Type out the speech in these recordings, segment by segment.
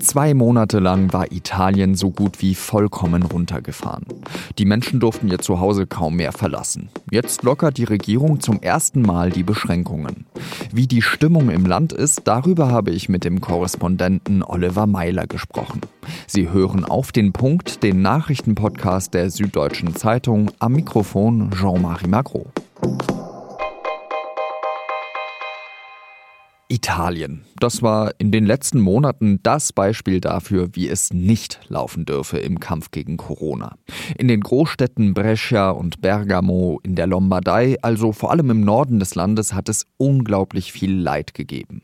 Zwei Monate lang war Italien so gut wie vollkommen runtergefahren. Die Menschen durften ihr Zuhause kaum mehr verlassen. Jetzt lockert die Regierung zum ersten Mal die Beschränkungen. Wie die Stimmung im Land ist, darüber habe ich mit dem Korrespondenten Oliver Meiler gesprochen. Sie hören auf den Punkt, den Nachrichtenpodcast der Süddeutschen Zeitung, am Mikrofon Jean-Marie Magro. Italien. Das war in den letzten Monaten das Beispiel dafür, wie es nicht laufen dürfe im Kampf gegen Corona. In den Großstädten Brescia und Bergamo, in der Lombardei, also vor allem im Norden des Landes, hat es unglaublich viel Leid gegeben.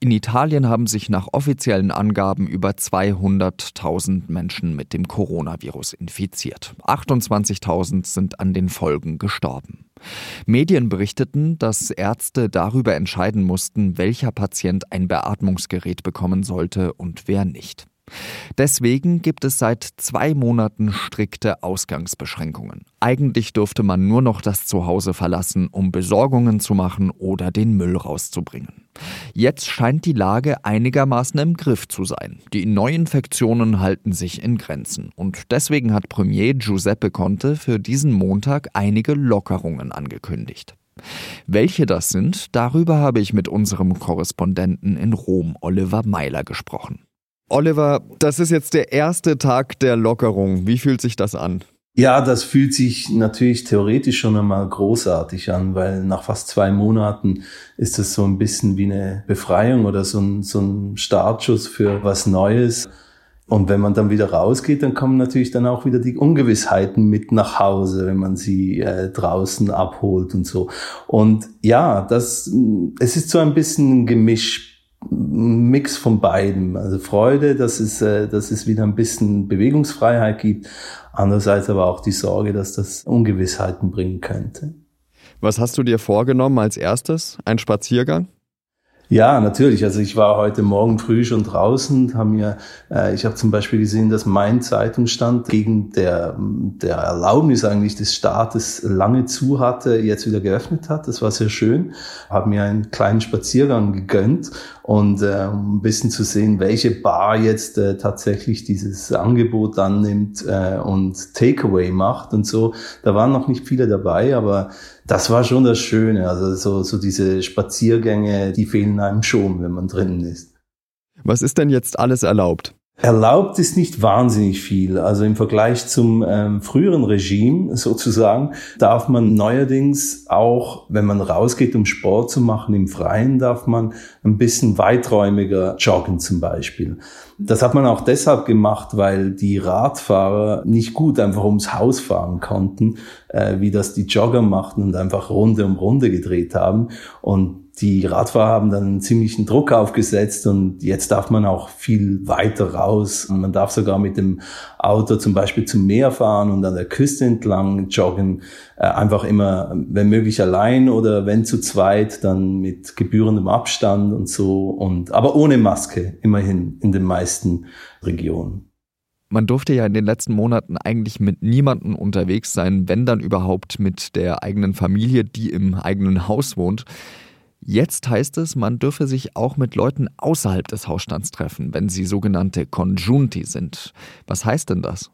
In Italien haben sich nach offiziellen Angaben über 200.000 Menschen mit dem Coronavirus infiziert. 28.000 sind an den Folgen gestorben. Medien berichteten, dass Ärzte darüber entscheiden mussten, welcher Patient ein Beatmungsgerät bekommen sollte und wer nicht. Deswegen gibt es seit zwei Monaten strikte Ausgangsbeschränkungen. Eigentlich durfte man nur noch das Zuhause verlassen, um Besorgungen zu machen oder den Müll rauszubringen. Jetzt scheint die Lage einigermaßen im Griff zu sein. Die Neuinfektionen halten sich in Grenzen. Und deswegen hat Premier Giuseppe Conte für diesen Montag einige Lockerungen angekündigt. Welche das sind, darüber habe ich mit unserem Korrespondenten in Rom, Oliver Meiler, gesprochen. Oliver, das ist jetzt der erste Tag der Lockerung. Wie fühlt sich das an? Ja, das fühlt sich natürlich theoretisch schon einmal großartig an, weil nach fast zwei Monaten ist es so ein bisschen wie eine Befreiung oder so ein, so ein Startschuss für was Neues. Und wenn man dann wieder rausgeht, dann kommen natürlich dann auch wieder die Ungewissheiten mit nach Hause, wenn man sie äh, draußen abholt und so. Und ja, das, es ist so ein bisschen ein Gemisch Mix von beiden. Also Freude, dass es, äh, dass es wieder ein bisschen Bewegungsfreiheit gibt. Andererseits aber auch die Sorge, dass das Ungewissheiten bringen könnte. Was hast du dir vorgenommen als erstes? Ein Spaziergang? Ja, natürlich. Also ich war heute Morgen früh schon draußen, haben mir, äh, ich habe zum Beispiel gesehen, dass mein Zeitungsstand gegen der, der Erlaubnis eigentlich des Staates lange zu hatte, jetzt wieder geöffnet hat. Das war sehr schön. Habe mir einen kleinen Spaziergang gegönnt und äh, um ein bisschen zu sehen, welche Bar jetzt äh, tatsächlich dieses Angebot annimmt äh, und Takeaway macht und so. Da waren noch nicht viele dabei, aber das war schon das Schöne. Also so, so diese Spaziergänge, die fehlen einem schon, wenn man drinnen ist. Was ist denn jetzt alles erlaubt? Erlaubt ist nicht wahnsinnig viel. Also im Vergleich zum ähm, früheren Regime sozusagen darf man neuerdings auch, wenn man rausgeht, um Sport zu machen im Freien, darf man ein bisschen weiträumiger joggen zum Beispiel. Das hat man auch deshalb gemacht, weil die Radfahrer nicht gut einfach ums Haus fahren konnten, äh, wie das die Jogger machten und einfach Runde um Runde gedreht haben. Und die Radfahrer haben dann einen ziemlichen Druck aufgesetzt und jetzt darf man auch viel weiter raus. Man darf sogar mit dem Auto zum Beispiel zum Meer fahren und an der Küste entlang joggen. Äh, einfach immer, wenn möglich allein oder wenn zu zweit, dann mit gebührendem Abstand und so und, aber ohne Maske, immerhin in den meisten Regionen. Man durfte ja in den letzten Monaten eigentlich mit niemandem unterwegs sein, wenn dann überhaupt mit der eigenen Familie, die im eigenen Haus wohnt. Jetzt heißt es, man dürfe sich auch mit Leuten außerhalb des Hausstands treffen, wenn sie sogenannte Conjunti sind. Was heißt denn das?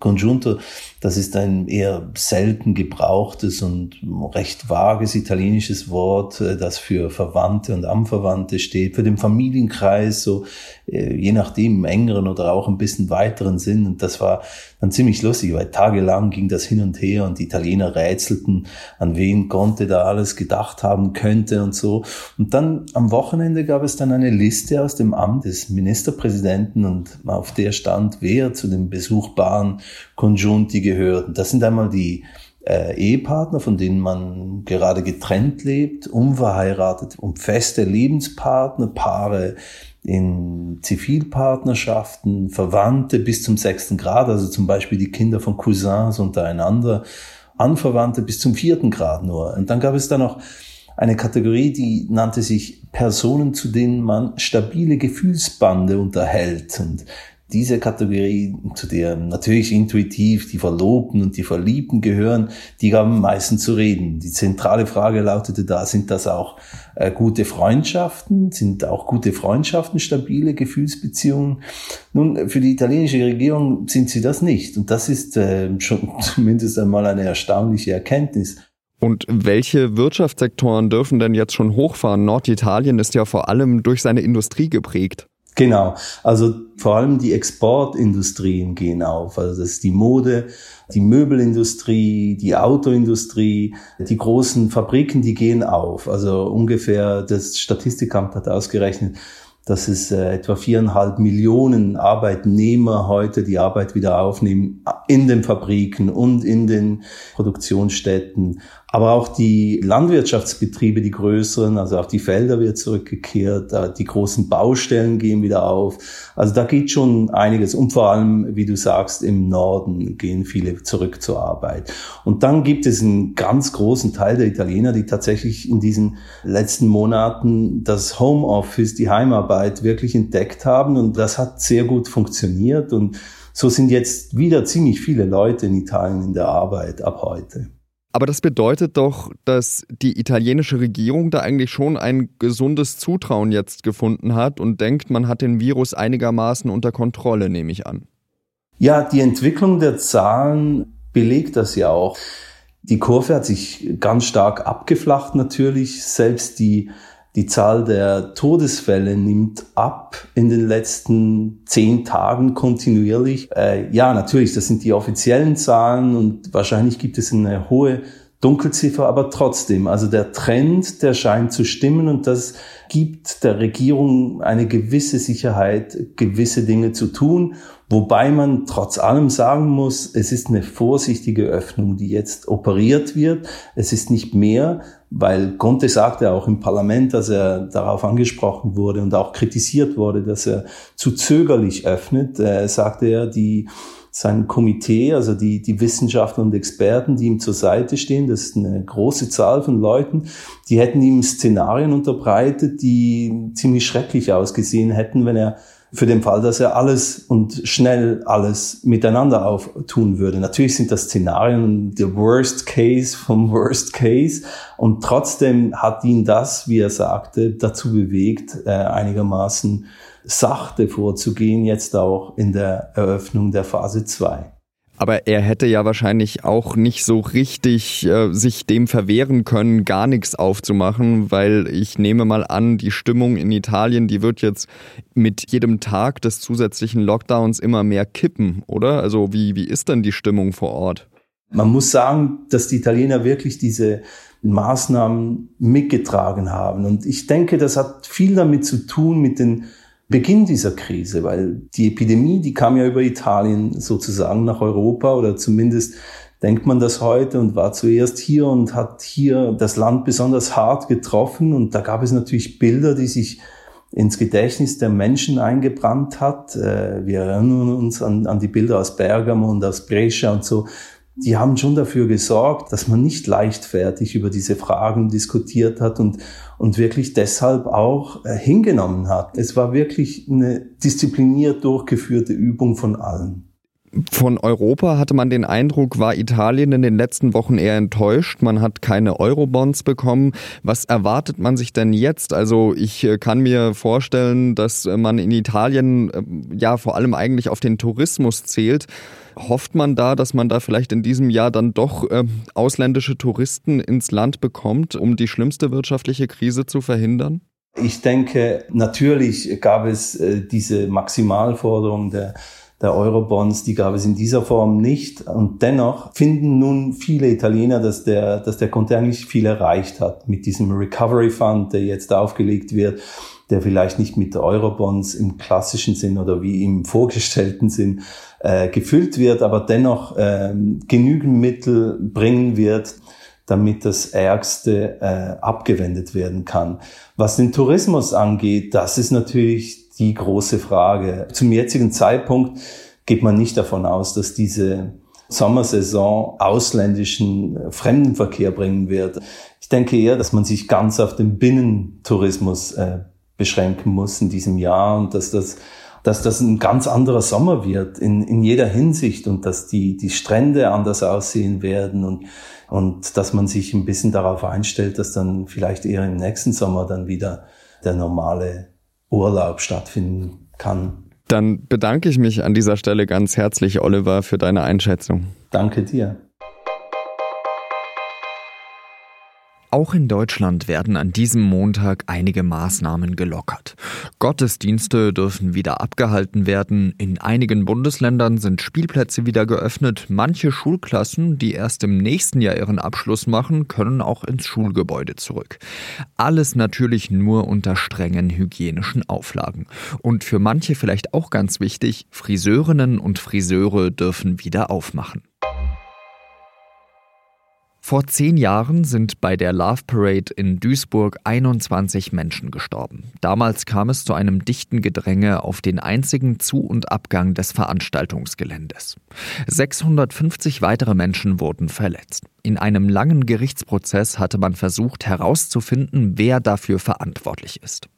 Conjunto, das ist ein eher selten gebrauchtes und recht vages italienisches Wort, äh, das für Verwandte und Anverwandte steht, für den Familienkreis, so äh, je nachdem im engeren oder auch ein bisschen weiteren Sinn. Und das war dann ziemlich lustig, weil tagelang ging das hin und her und die Italiener rätselten, an wen Conte da alles gedacht haben könnte und so. Und dann am Wochenende gab es dann eine Liste aus dem Amt des Ministerpräsidenten und auf der stand, wer zu den besuchbaren Conjunti gehört. Das sind einmal die äh, Ehepartner, von denen man gerade getrennt lebt, unverheiratet und feste Lebenspartner, Paare in Zivilpartnerschaften, Verwandte bis zum sechsten Grad, also zum Beispiel die Kinder von Cousins untereinander, Anverwandte bis zum vierten Grad nur. Und dann gab es da noch eine Kategorie, die nannte sich Personen, zu denen man stabile Gefühlsbande unterhält. Und diese Kategorie, zu der natürlich intuitiv die Verlobten und die Verliebten gehören, die haben meistens zu reden. Die zentrale Frage lautete da, sind das auch äh, gute Freundschaften? Sind auch gute Freundschaften stabile Gefühlsbeziehungen? Nun, für die italienische Regierung sind sie das nicht. Und das ist äh, schon zumindest einmal eine erstaunliche Erkenntnis. Und welche Wirtschaftssektoren dürfen denn jetzt schon hochfahren? Norditalien ist ja vor allem durch seine Industrie geprägt. Genau, also vor allem die Exportindustrien gehen auf. Also das ist die Mode, die Möbelindustrie, die Autoindustrie, die großen Fabriken, die gehen auf. Also ungefähr, das Statistikamt hat ausgerechnet, dass es äh, etwa viereinhalb Millionen Arbeitnehmer heute die Arbeit wieder aufnehmen in den Fabriken und in den Produktionsstätten. Aber auch die Landwirtschaftsbetriebe, die größeren, also auch die Felder wird zurückgekehrt, die großen Baustellen gehen wieder auf. Also da geht schon einiges. Und vor allem, wie du sagst, im Norden gehen viele zurück zur Arbeit. Und dann gibt es einen ganz großen Teil der Italiener, die tatsächlich in diesen letzten Monaten das Homeoffice, die Heimarbeit wirklich entdeckt haben. Und das hat sehr gut funktioniert. Und so sind jetzt wieder ziemlich viele Leute in Italien in der Arbeit ab heute. Aber das bedeutet doch, dass die italienische Regierung da eigentlich schon ein gesundes Zutrauen jetzt gefunden hat und denkt, man hat den Virus einigermaßen unter Kontrolle, nehme ich an. Ja, die Entwicklung der Zahlen belegt das ja auch. Die Kurve hat sich ganz stark abgeflacht natürlich. Selbst die die Zahl der Todesfälle nimmt ab in den letzten zehn Tagen kontinuierlich. Äh, ja, natürlich, das sind die offiziellen Zahlen und wahrscheinlich gibt es eine hohe Dunkelziffer, aber trotzdem, also der Trend, der scheint zu stimmen und das gibt der Regierung eine gewisse Sicherheit, gewisse Dinge zu tun, wobei man trotz allem sagen muss, es ist eine vorsichtige Öffnung, die jetzt operiert wird. Es ist nicht mehr, weil Conte sagte auch im Parlament, dass er darauf angesprochen wurde und auch kritisiert wurde, dass er zu zögerlich öffnet, äh, sagte er, die sein Komitee, also die, die Wissenschaftler und Experten, die ihm zur Seite stehen, das ist eine große Zahl von Leuten, die hätten ihm Szenarien unterbreitet, die ziemlich schrecklich ausgesehen hätten, wenn er für den Fall, dass er alles und schnell alles miteinander auftun würde. Natürlich sind das Szenarien der Worst Case vom Worst Case und trotzdem hat ihn das, wie er sagte, dazu bewegt, äh, einigermaßen sachte vorzugehen, jetzt auch in der Eröffnung der Phase 2. Aber er hätte ja wahrscheinlich auch nicht so richtig äh, sich dem verwehren können, gar nichts aufzumachen, weil ich nehme mal an, die Stimmung in Italien, die wird jetzt mit jedem Tag des zusätzlichen Lockdowns immer mehr kippen, oder? Also wie, wie ist denn die Stimmung vor Ort? Man muss sagen, dass die Italiener wirklich diese Maßnahmen mitgetragen haben. Und ich denke, das hat viel damit zu tun mit den Beginn dieser Krise, weil die Epidemie, die kam ja über Italien sozusagen nach Europa oder zumindest denkt man das heute und war zuerst hier und hat hier das Land besonders hart getroffen und da gab es natürlich Bilder, die sich ins Gedächtnis der Menschen eingebrannt hat. Äh, wir erinnern uns an, an die Bilder aus Bergamo und aus Brescia und so, die haben schon dafür gesorgt, dass man nicht leichtfertig über diese Fragen diskutiert hat und, und wirklich deshalb auch äh, hingenommen hat. Es war wirklich eine diszipliniert durchgeführte Übung von allen. Von Europa hatte man den Eindruck, war Italien in den letzten Wochen eher enttäuscht. Man hat keine Eurobonds bekommen. Was erwartet man sich denn jetzt? Also ich äh, kann mir vorstellen, dass man in Italien äh, ja vor allem eigentlich auf den Tourismus zählt. Hofft man da, dass man da vielleicht in diesem Jahr dann doch äh, ausländische Touristen ins Land bekommt, um die schlimmste wirtschaftliche Krise zu verhindern? Ich denke, natürlich gab es äh, diese Maximalforderung der der Eurobonds, die gab es in dieser Form nicht. Und dennoch finden nun viele Italiener, dass der, dass der Conte eigentlich viel erreicht hat mit diesem Recovery Fund, der jetzt aufgelegt wird, der vielleicht nicht mit Eurobonds im klassischen Sinn oder wie im vorgestellten Sinn äh, gefüllt wird, aber dennoch äh, genügend Mittel bringen wird, damit das Ärgste äh, abgewendet werden kann. Was den Tourismus angeht, das ist natürlich die große Frage. Zum jetzigen Zeitpunkt geht man nicht davon aus, dass diese Sommersaison ausländischen Fremdenverkehr bringen wird. Ich denke eher, dass man sich ganz auf den Binnentourismus äh, beschränken muss in diesem Jahr und dass das dass das ein ganz anderer Sommer wird in, in jeder Hinsicht und dass die, die Strände anders aussehen werden und, und dass man sich ein bisschen darauf einstellt, dass dann vielleicht eher im nächsten Sommer dann wieder der normale Urlaub stattfinden kann. Dann bedanke ich mich an dieser Stelle ganz herzlich, Oliver, für deine Einschätzung. Danke dir. Auch in Deutschland werden an diesem Montag einige Maßnahmen gelockert. Gottesdienste dürfen wieder abgehalten werden, in einigen Bundesländern sind Spielplätze wieder geöffnet, manche Schulklassen, die erst im nächsten Jahr ihren Abschluss machen, können auch ins Schulgebäude zurück. Alles natürlich nur unter strengen hygienischen Auflagen. Und für manche vielleicht auch ganz wichtig, Friseurinnen und Friseure dürfen wieder aufmachen. Vor zehn Jahren sind bei der Love Parade in Duisburg 21 Menschen gestorben. Damals kam es zu einem dichten Gedränge auf den einzigen Zu- und Abgang des Veranstaltungsgeländes. 650 weitere Menschen wurden verletzt. In einem langen Gerichtsprozess hatte man versucht herauszufinden, wer dafür verantwortlich ist.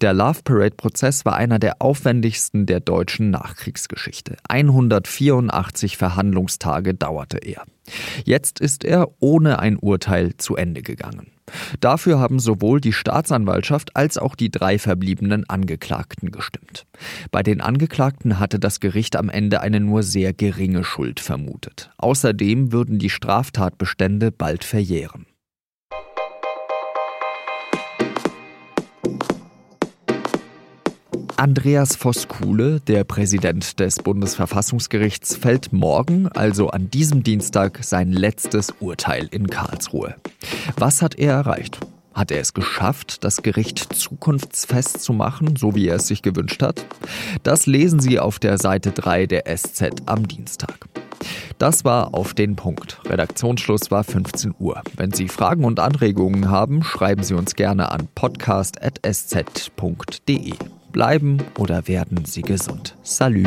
Der Love Parade-Prozess war einer der aufwendigsten der deutschen Nachkriegsgeschichte. 184 Verhandlungstage dauerte er. Jetzt ist er ohne ein Urteil zu Ende gegangen. Dafür haben sowohl die Staatsanwaltschaft als auch die drei verbliebenen Angeklagten gestimmt. Bei den Angeklagten hatte das Gericht am Ende eine nur sehr geringe Schuld vermutet. Außerdem würden die Straftatbestände bald verjähren. Andreas Voskuhle, der Präsident des Bundesverfassungsgerichts, fällt morgen, also an diesem Dienstag, sein letztes Urteil in Karlsruhe. Was hat er erreicht? Hat er es geschafft, das Gericht zukunftsfest zu machen, so wie er es sich gewünscht hat? Das lesen Sie auf der Seite 3 der SZ am Dienstag. Das war auf den Punkt. Redaktionsschluss war 15 Uhr. Wenn Sie Fragen und Anregungen haben, schreiben Sie uns gerne an podcast.sz.de bleiben oder werden sie gesund. Salü.